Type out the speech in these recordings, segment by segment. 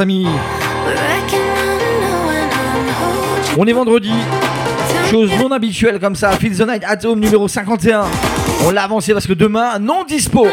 amis. On est vendredi. Chose non habituelle comme ça. Feel the Night at Home numéro 51. On l'a avancé parce que demain, non dispo.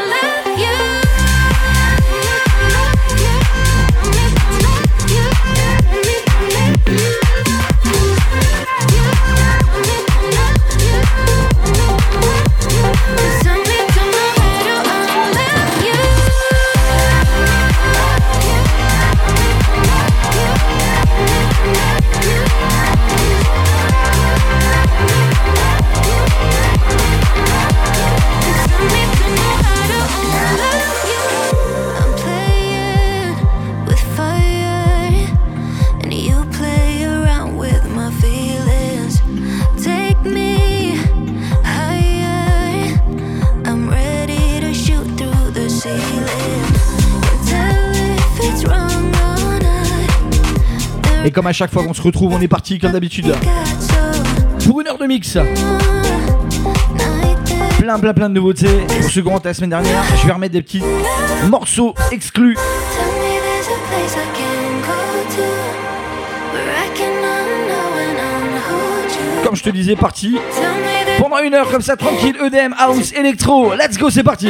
Et comme à chaque fois qu'on se retrouve, on est parti comme d'habitude. Pour une heure de mix. Plein, plein, plein de nouveautés. Pour ce grand la semaine dernière, je vais remettre des petits morceaux exclus. Comme je te disais, parti. Pendant une heure comme ça, tranquille, EDM, House, Electro. Let's go, c'est parti.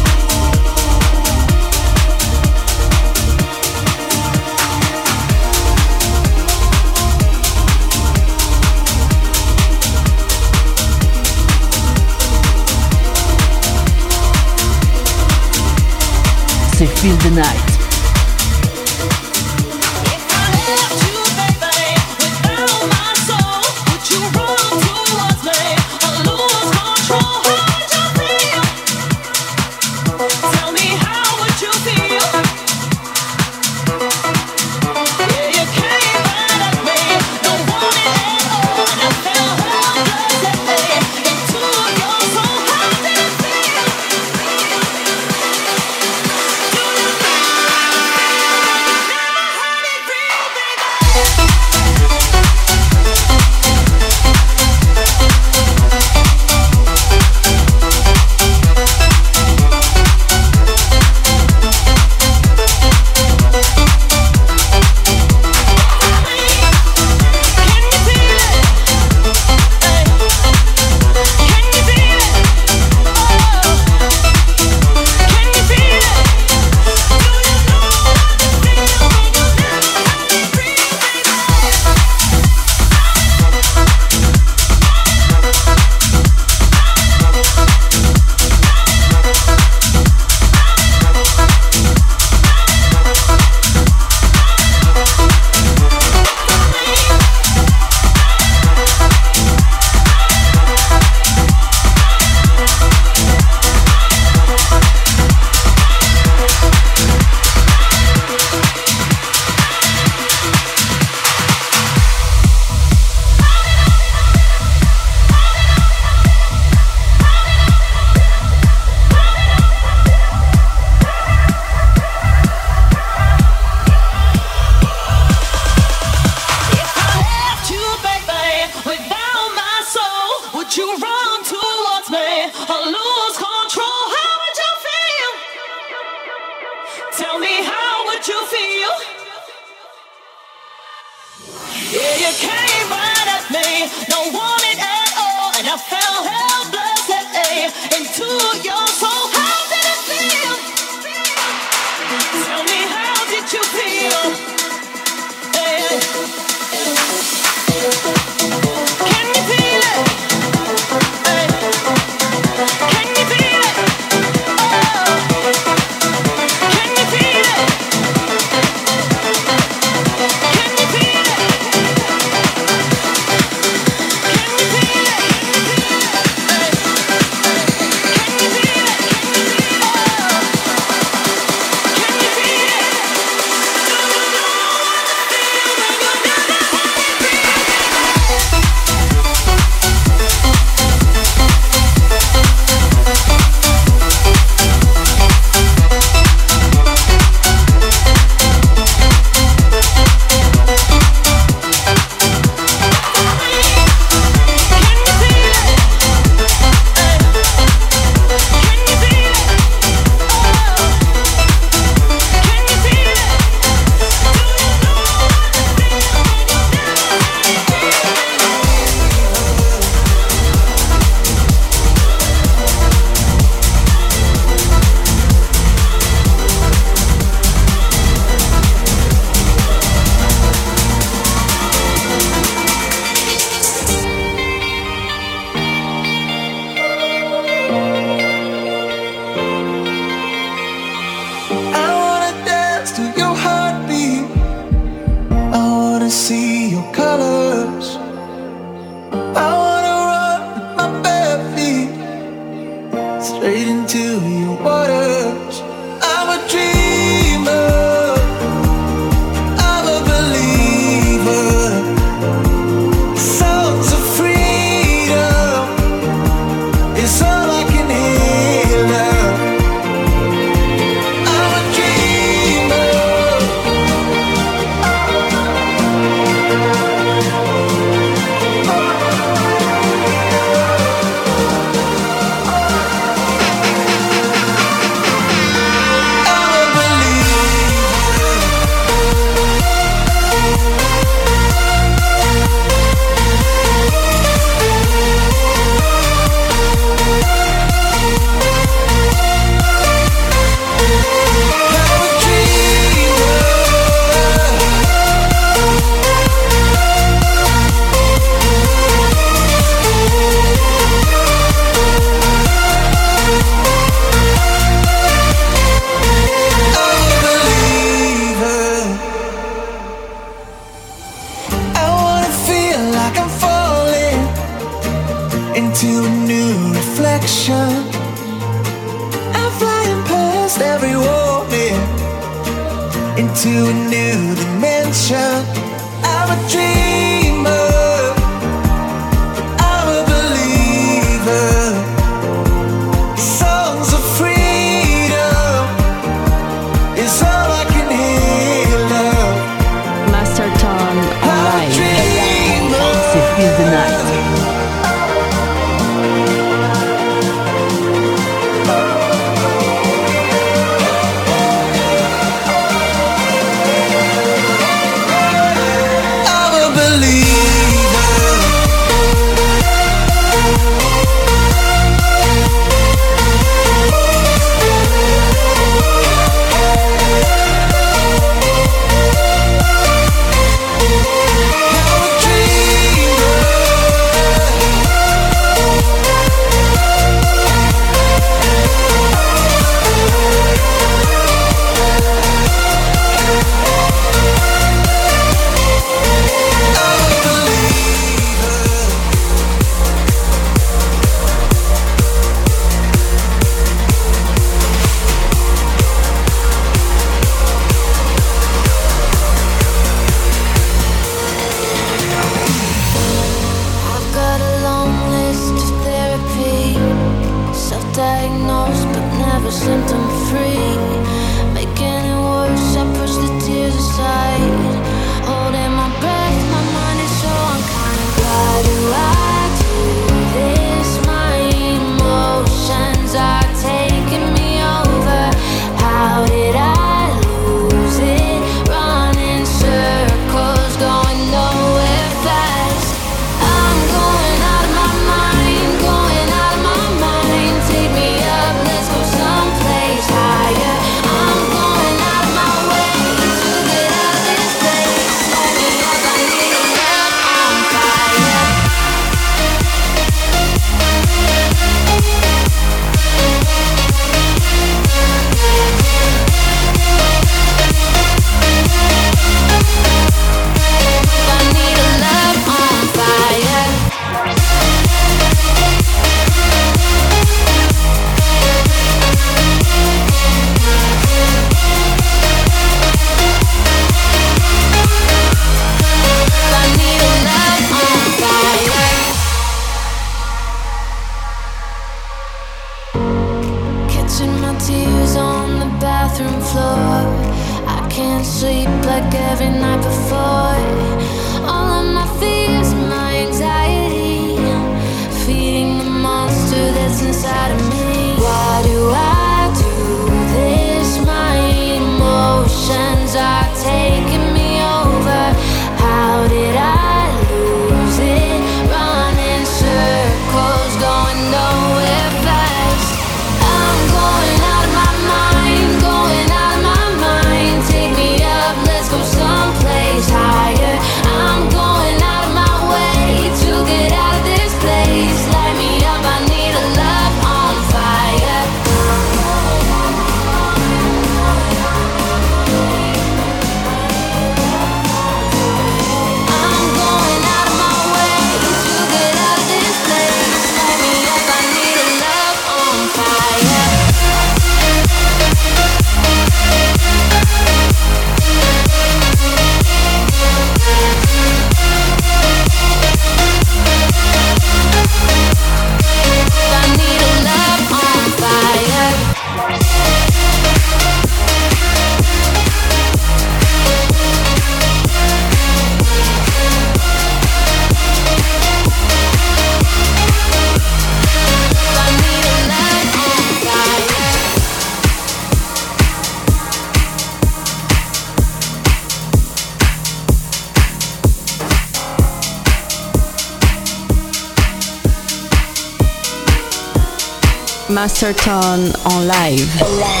Master Tone en live.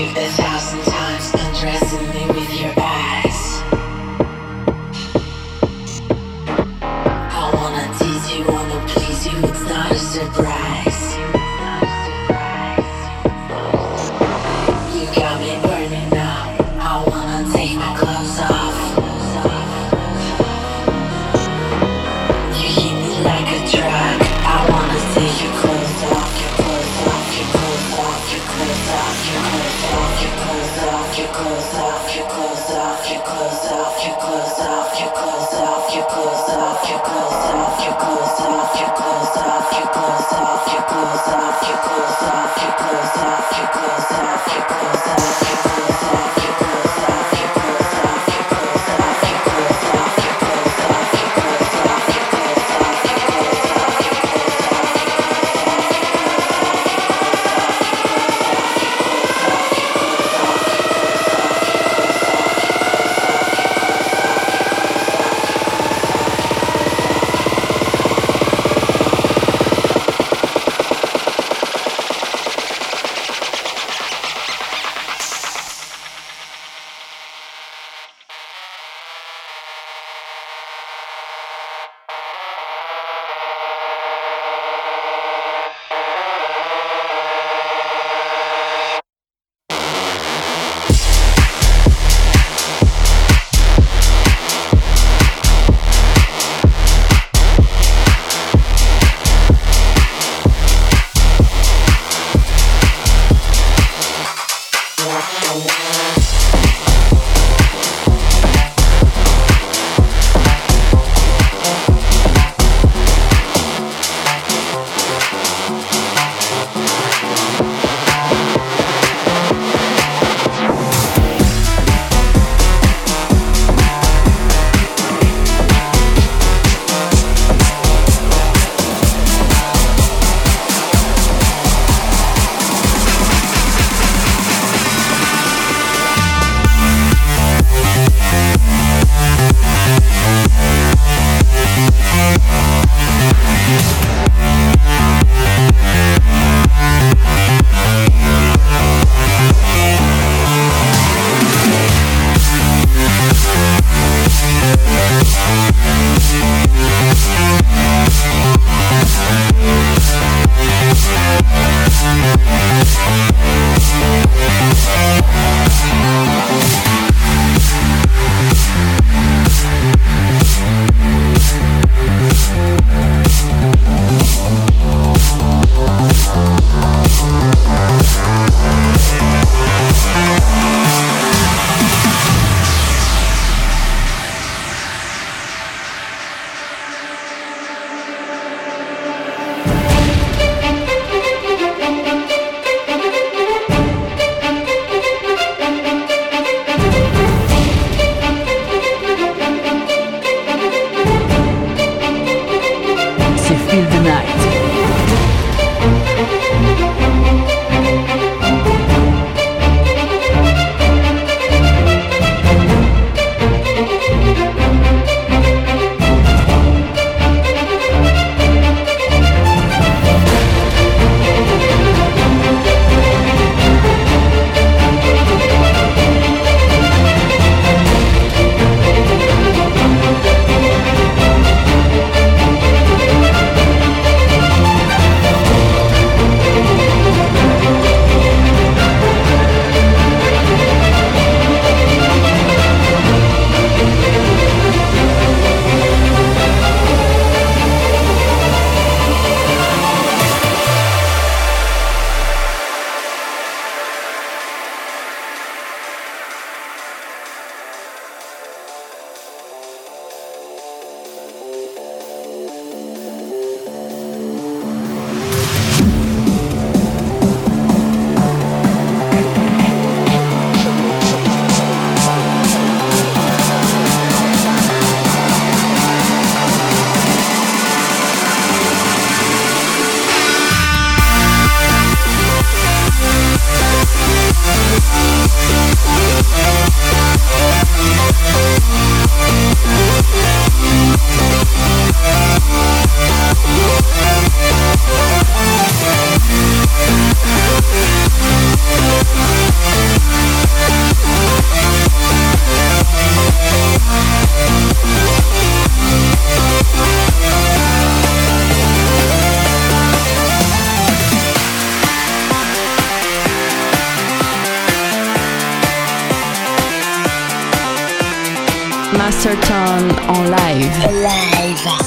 believe this.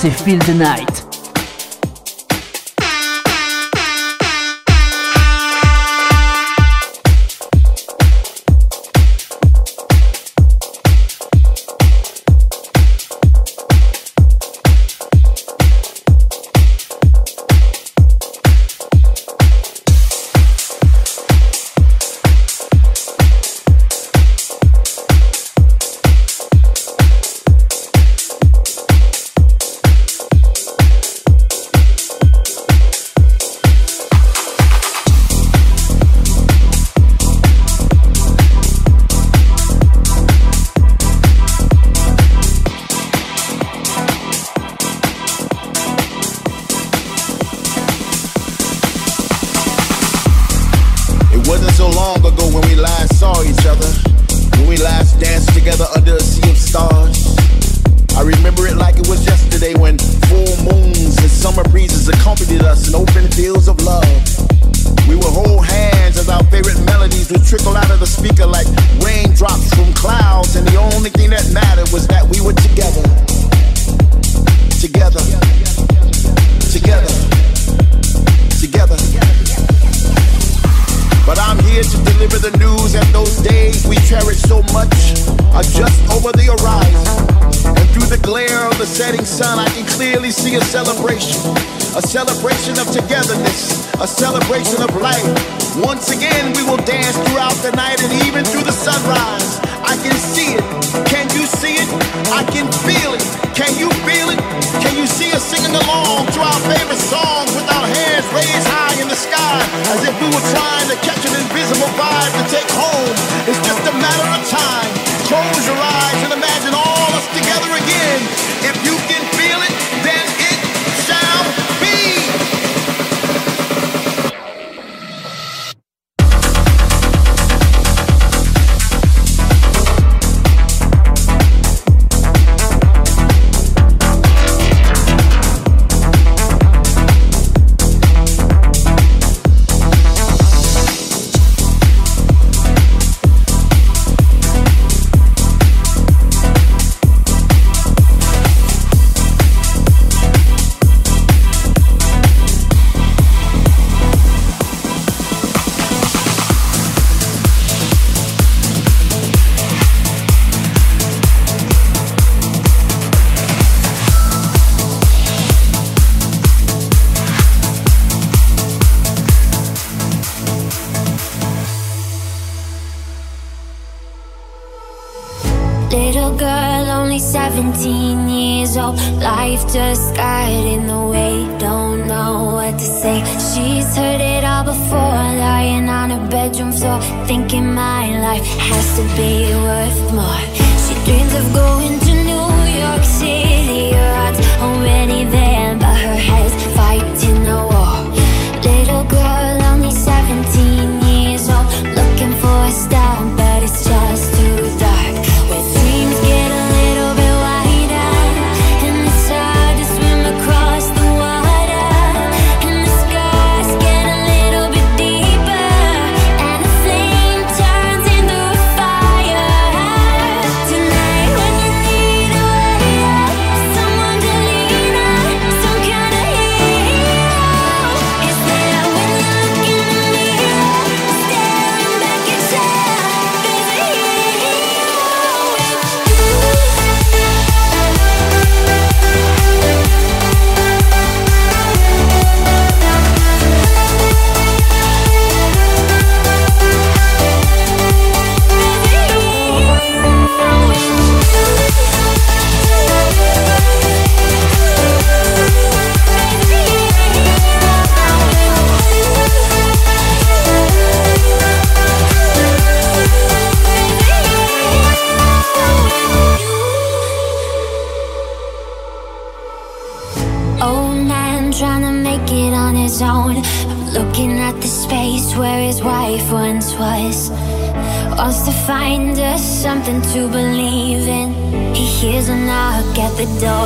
C'est Feel the Night. The door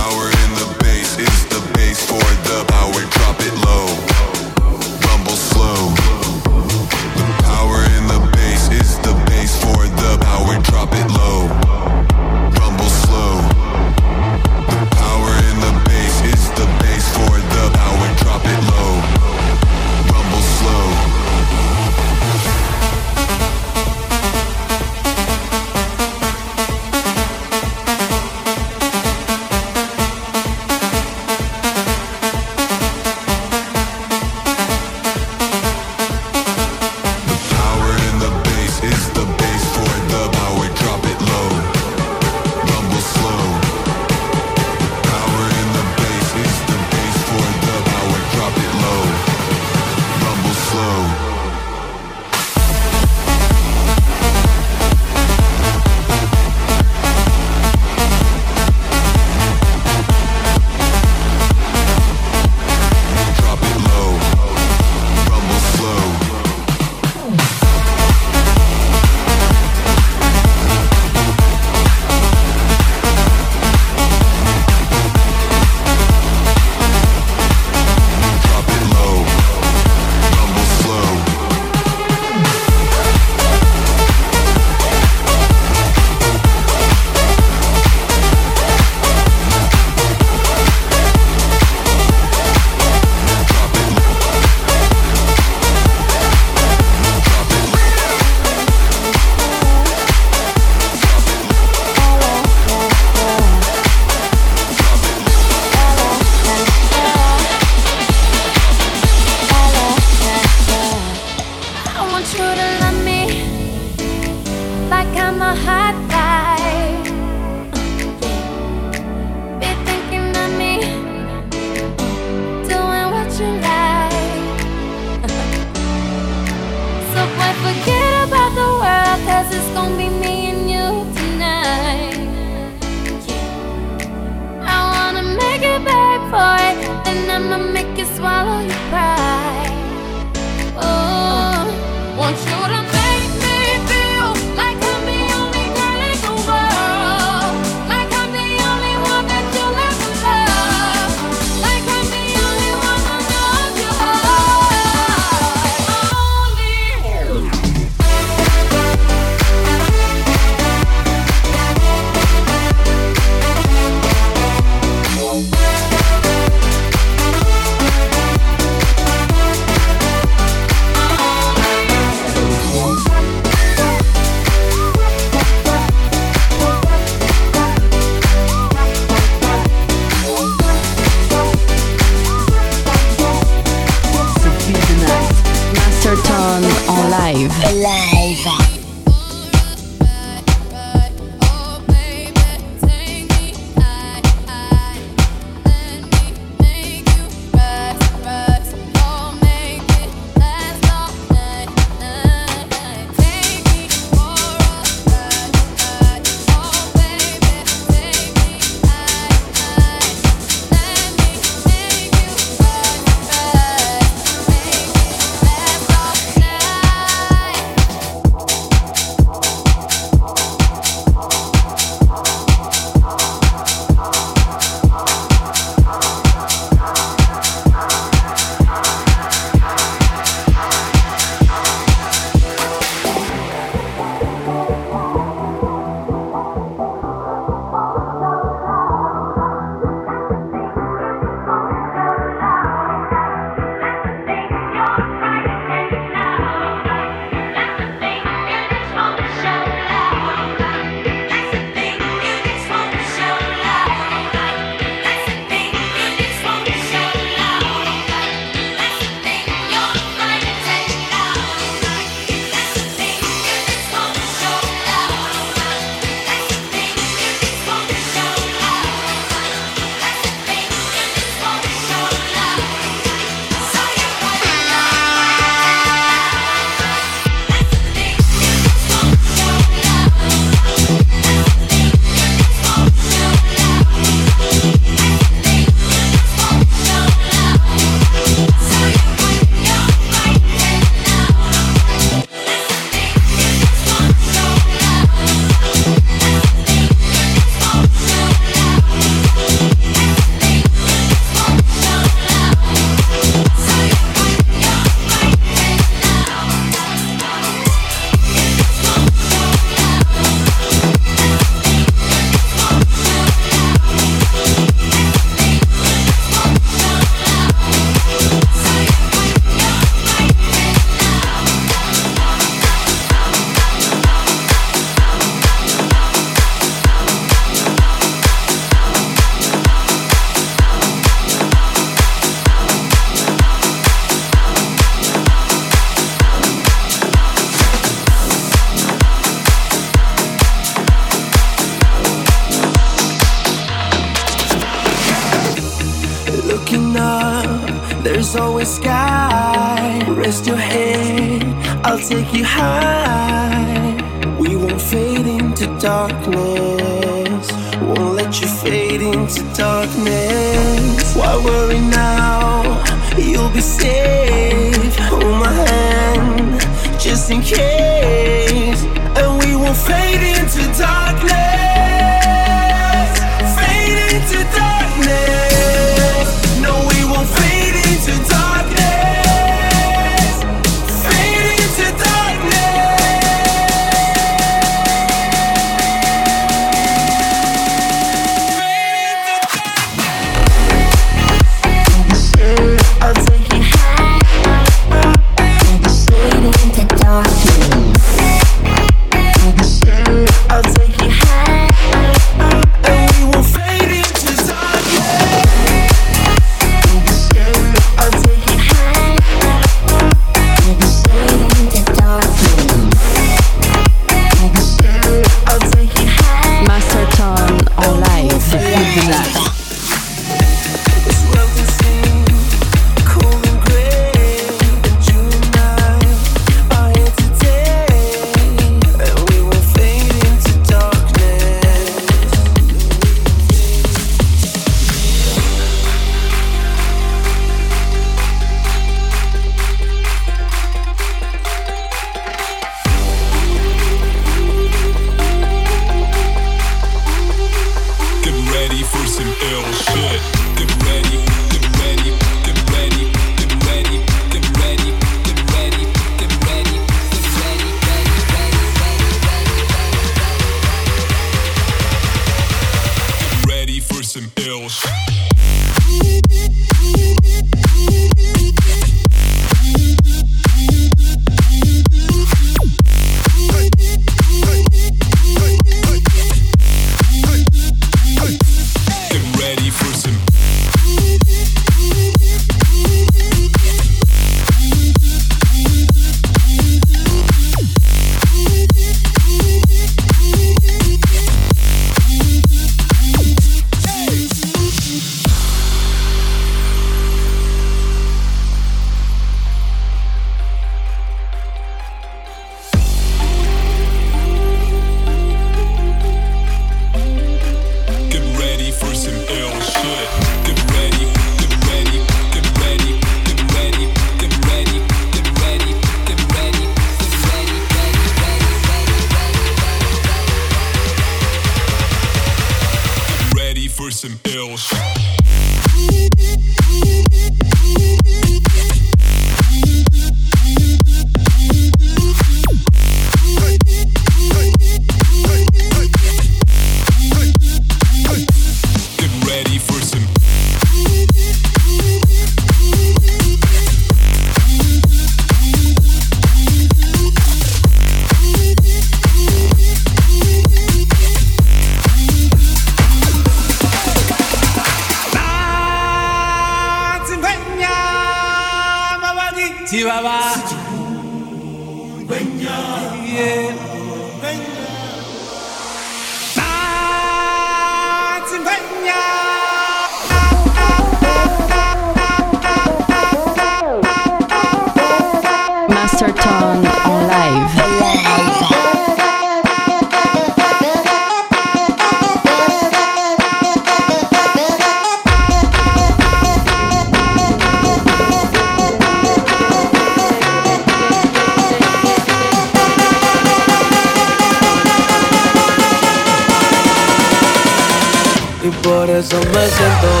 eso me siento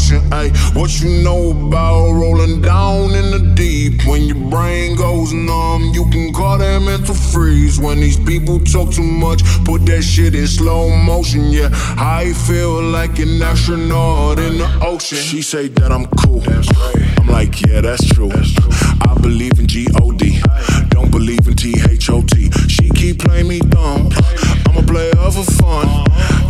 ocean. Ay, what you know about rolling down in the deep? When your brain goes numb, you can call that mental freeze. When these people talk too much, put that shit in slow motion. Yeah, I feel like an astronaut in the ocean. She say that I'm cool. I'm like, yeah, that's true. I believe in G-O-D. Don't believe in T-H-O-T. She keep playing me dumb. I'm a player for fun.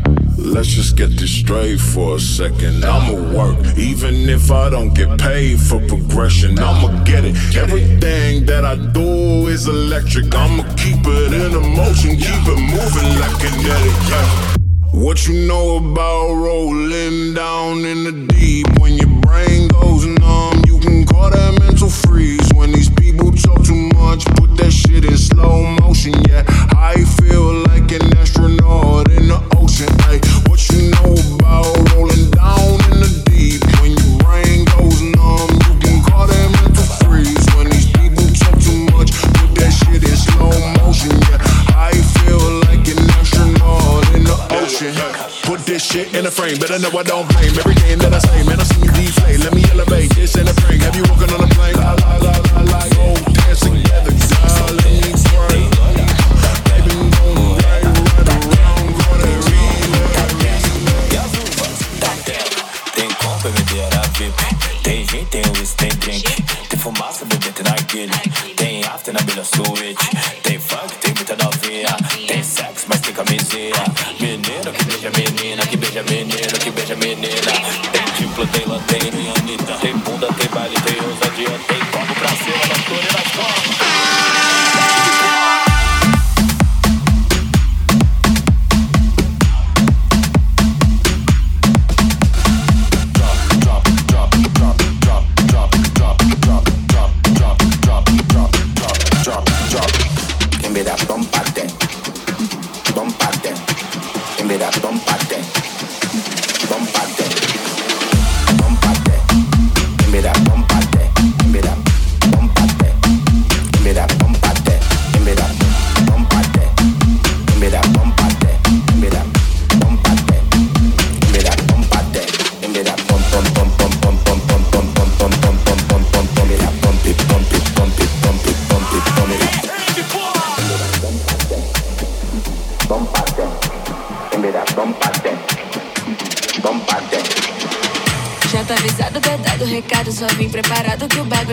Let's just get this straight for a second. I'ma work, even if I don't get paid for progression. I'ma get it. Everything that I do is electric. I'ma keep it in motion, keep it moving like kinetic. Yeah. What you know about rolling down in the deep? When your brain goes numb, you can call that mental freeze. When these people talk too much, put that shit in slow motion. Yeah, I feel like an astronaut in the shit in a frame, better know I don't blame every game that I say. Man, I see you deflate. Let me elevate this in a frame. Have you walking on a plane? La la la la la, go dance together, twerk. Baby, gon' right, Tem after na melhor suíte Tem funk, tem muita novinha Tem sexo, mas tem camisinha tem, Anitta, repuda, tem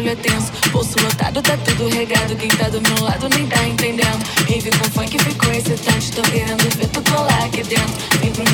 bagulho é tenso. Lotado, tá tudo regado. Quem tá do meu lado nem tá entendendo. Rave com funk ficou excitante, tô querendo ver tu colar aqui dentro. Vem pro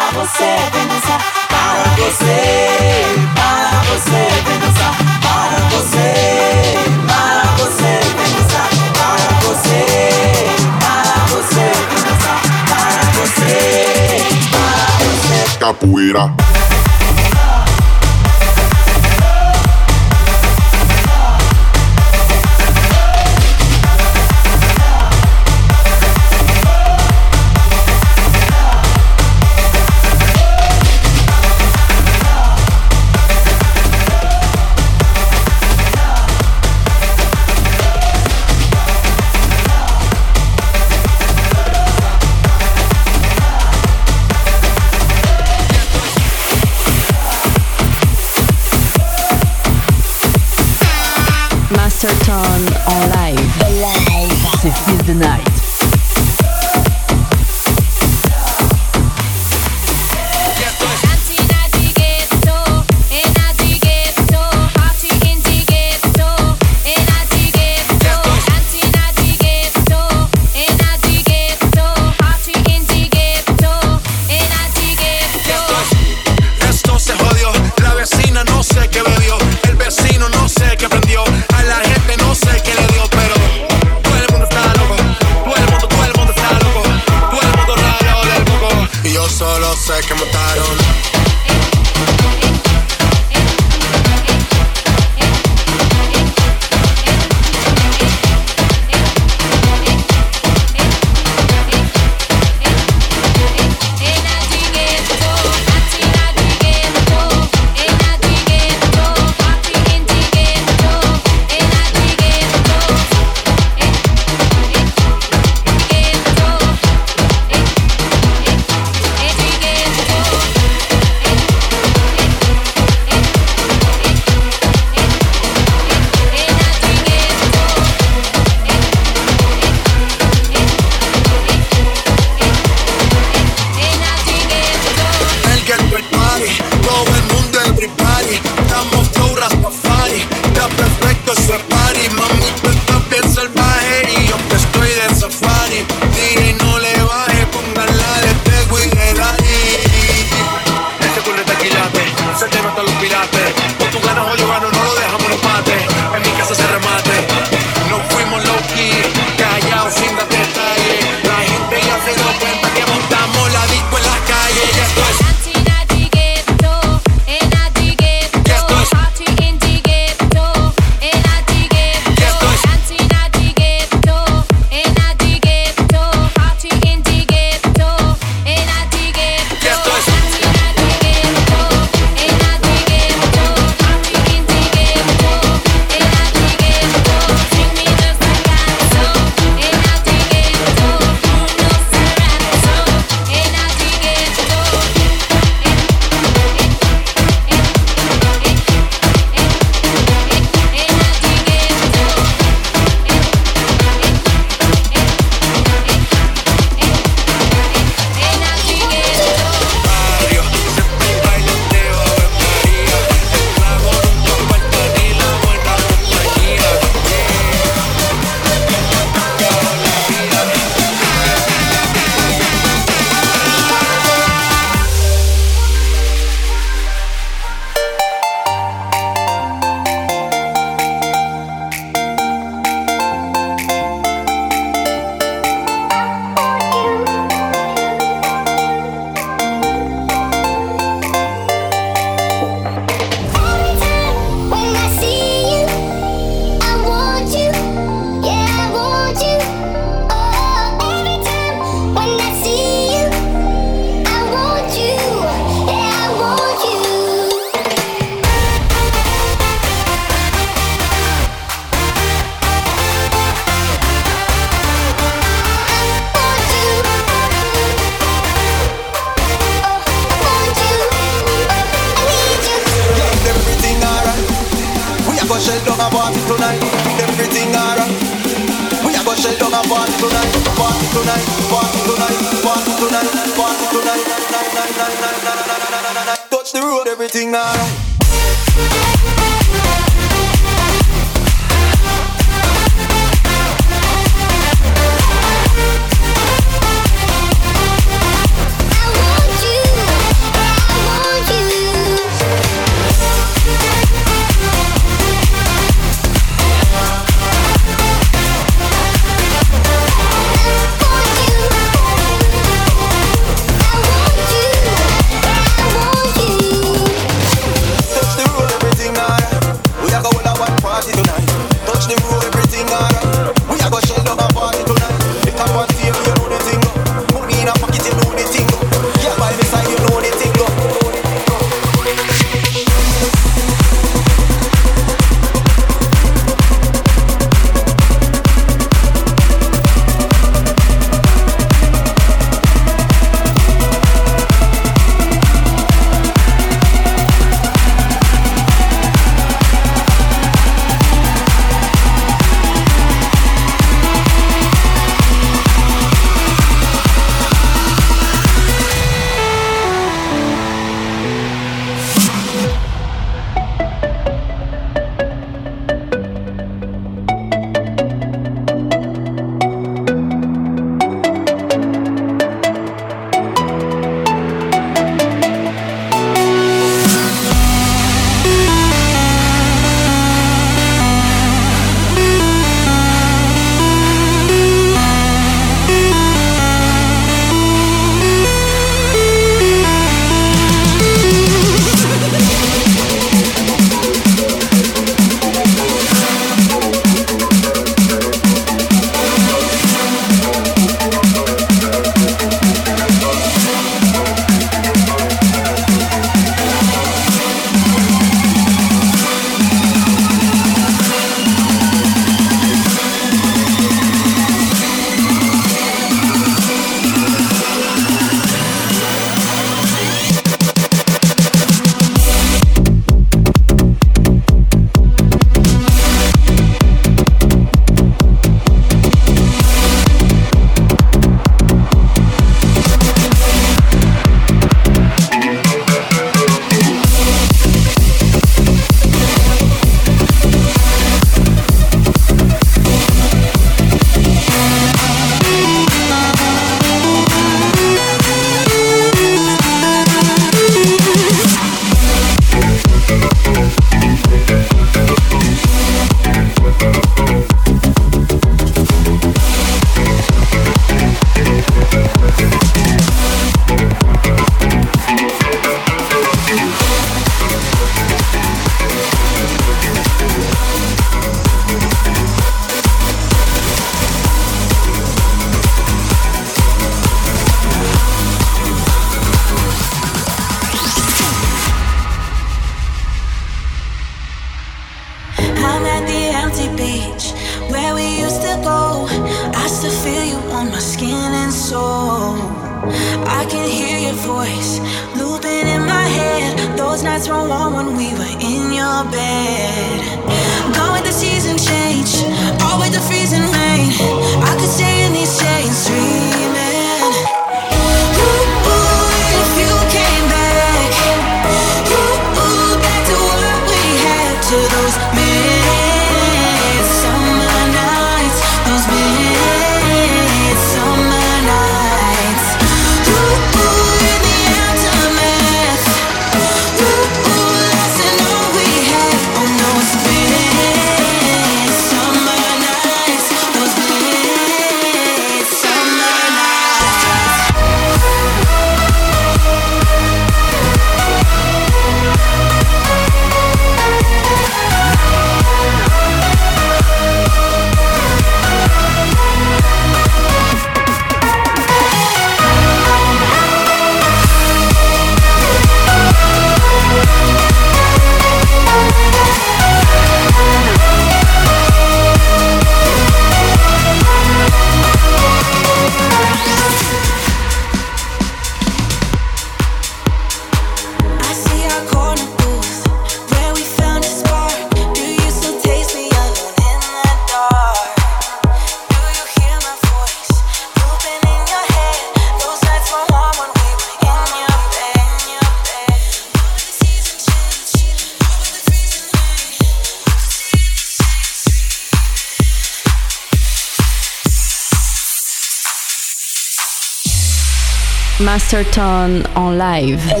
Chesterton on live. But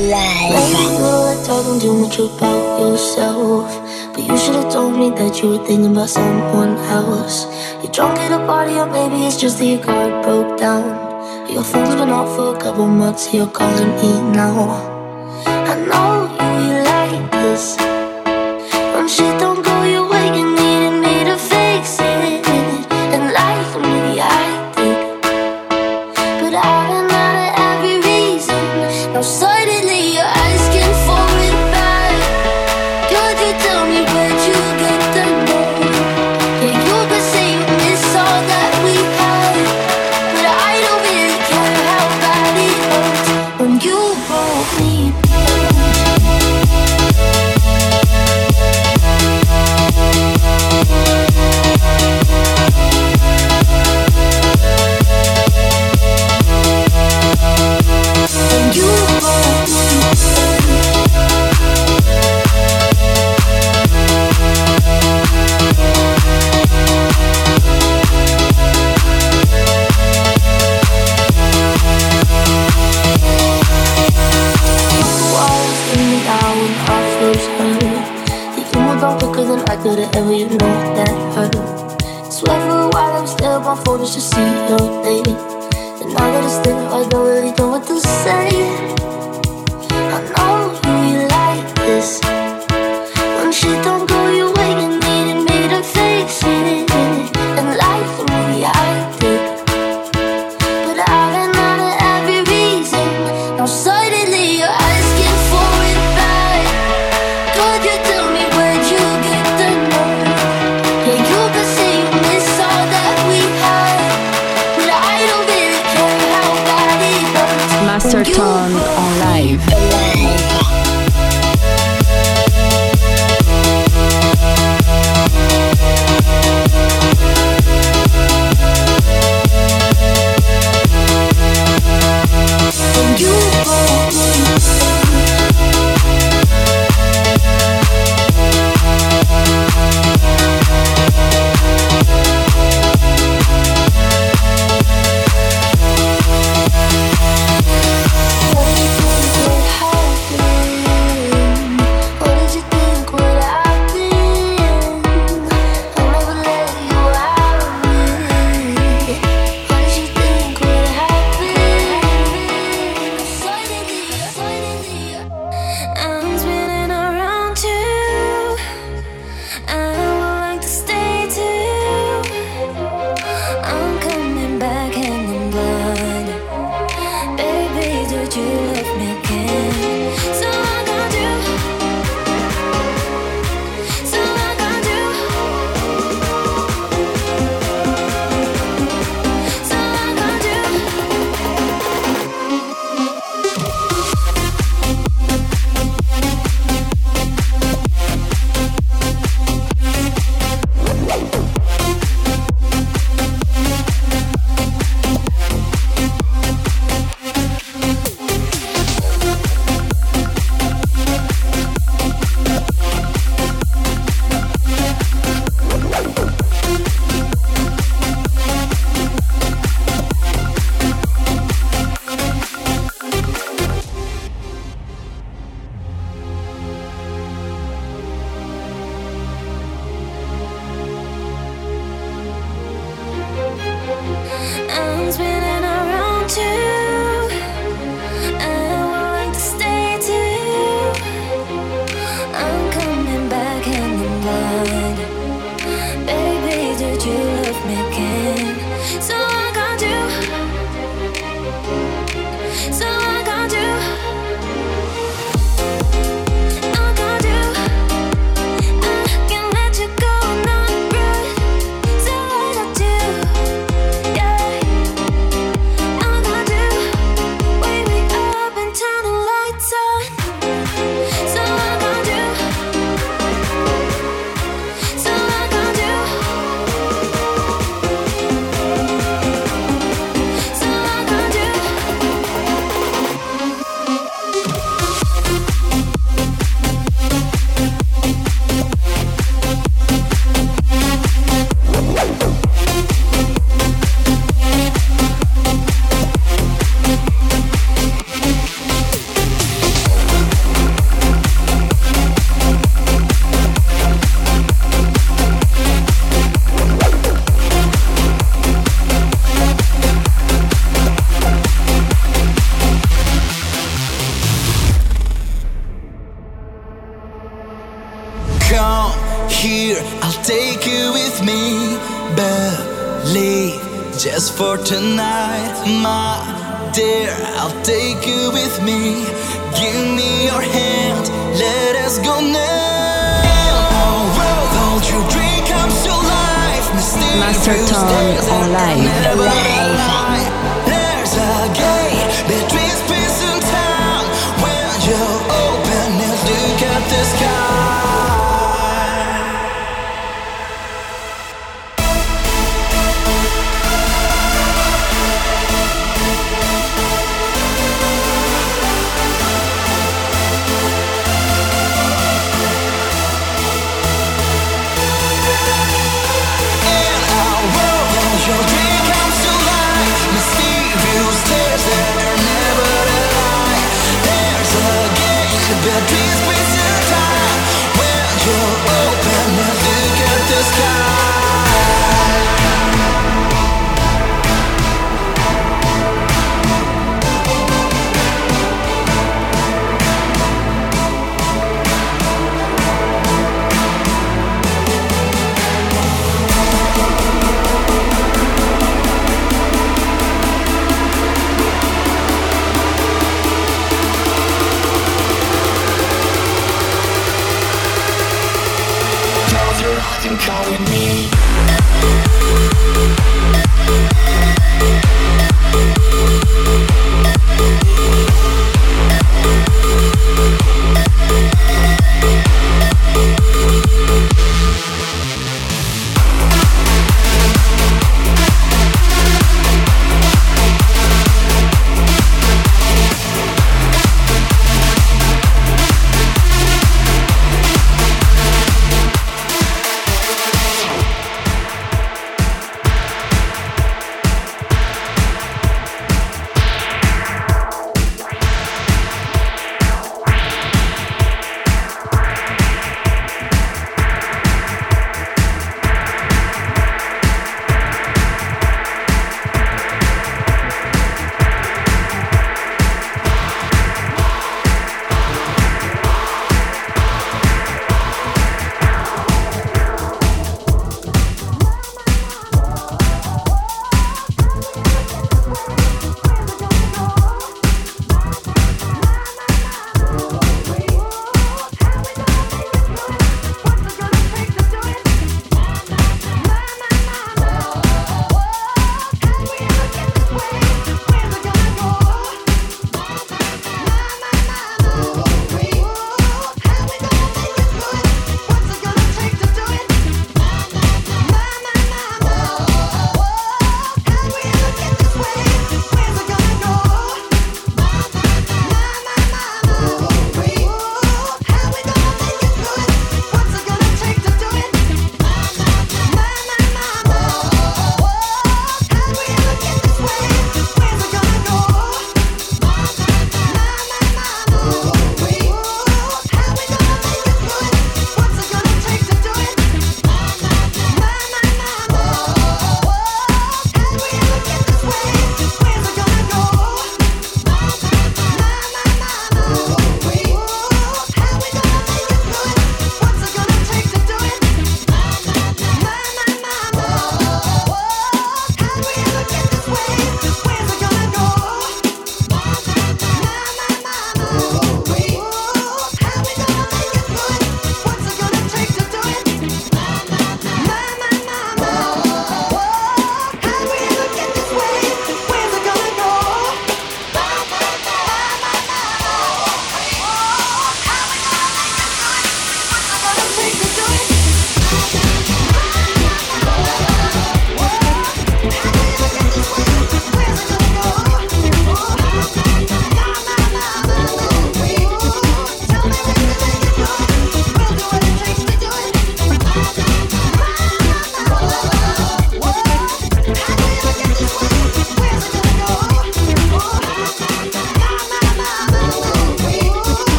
you should have told me that you were thinking about someone else. You're drunk at a party, or maybe it's just that your car broke down. Your phone's been off for a couple months, you're calling me now. Let us go now. Won't you dream comes to life? Master Tone live.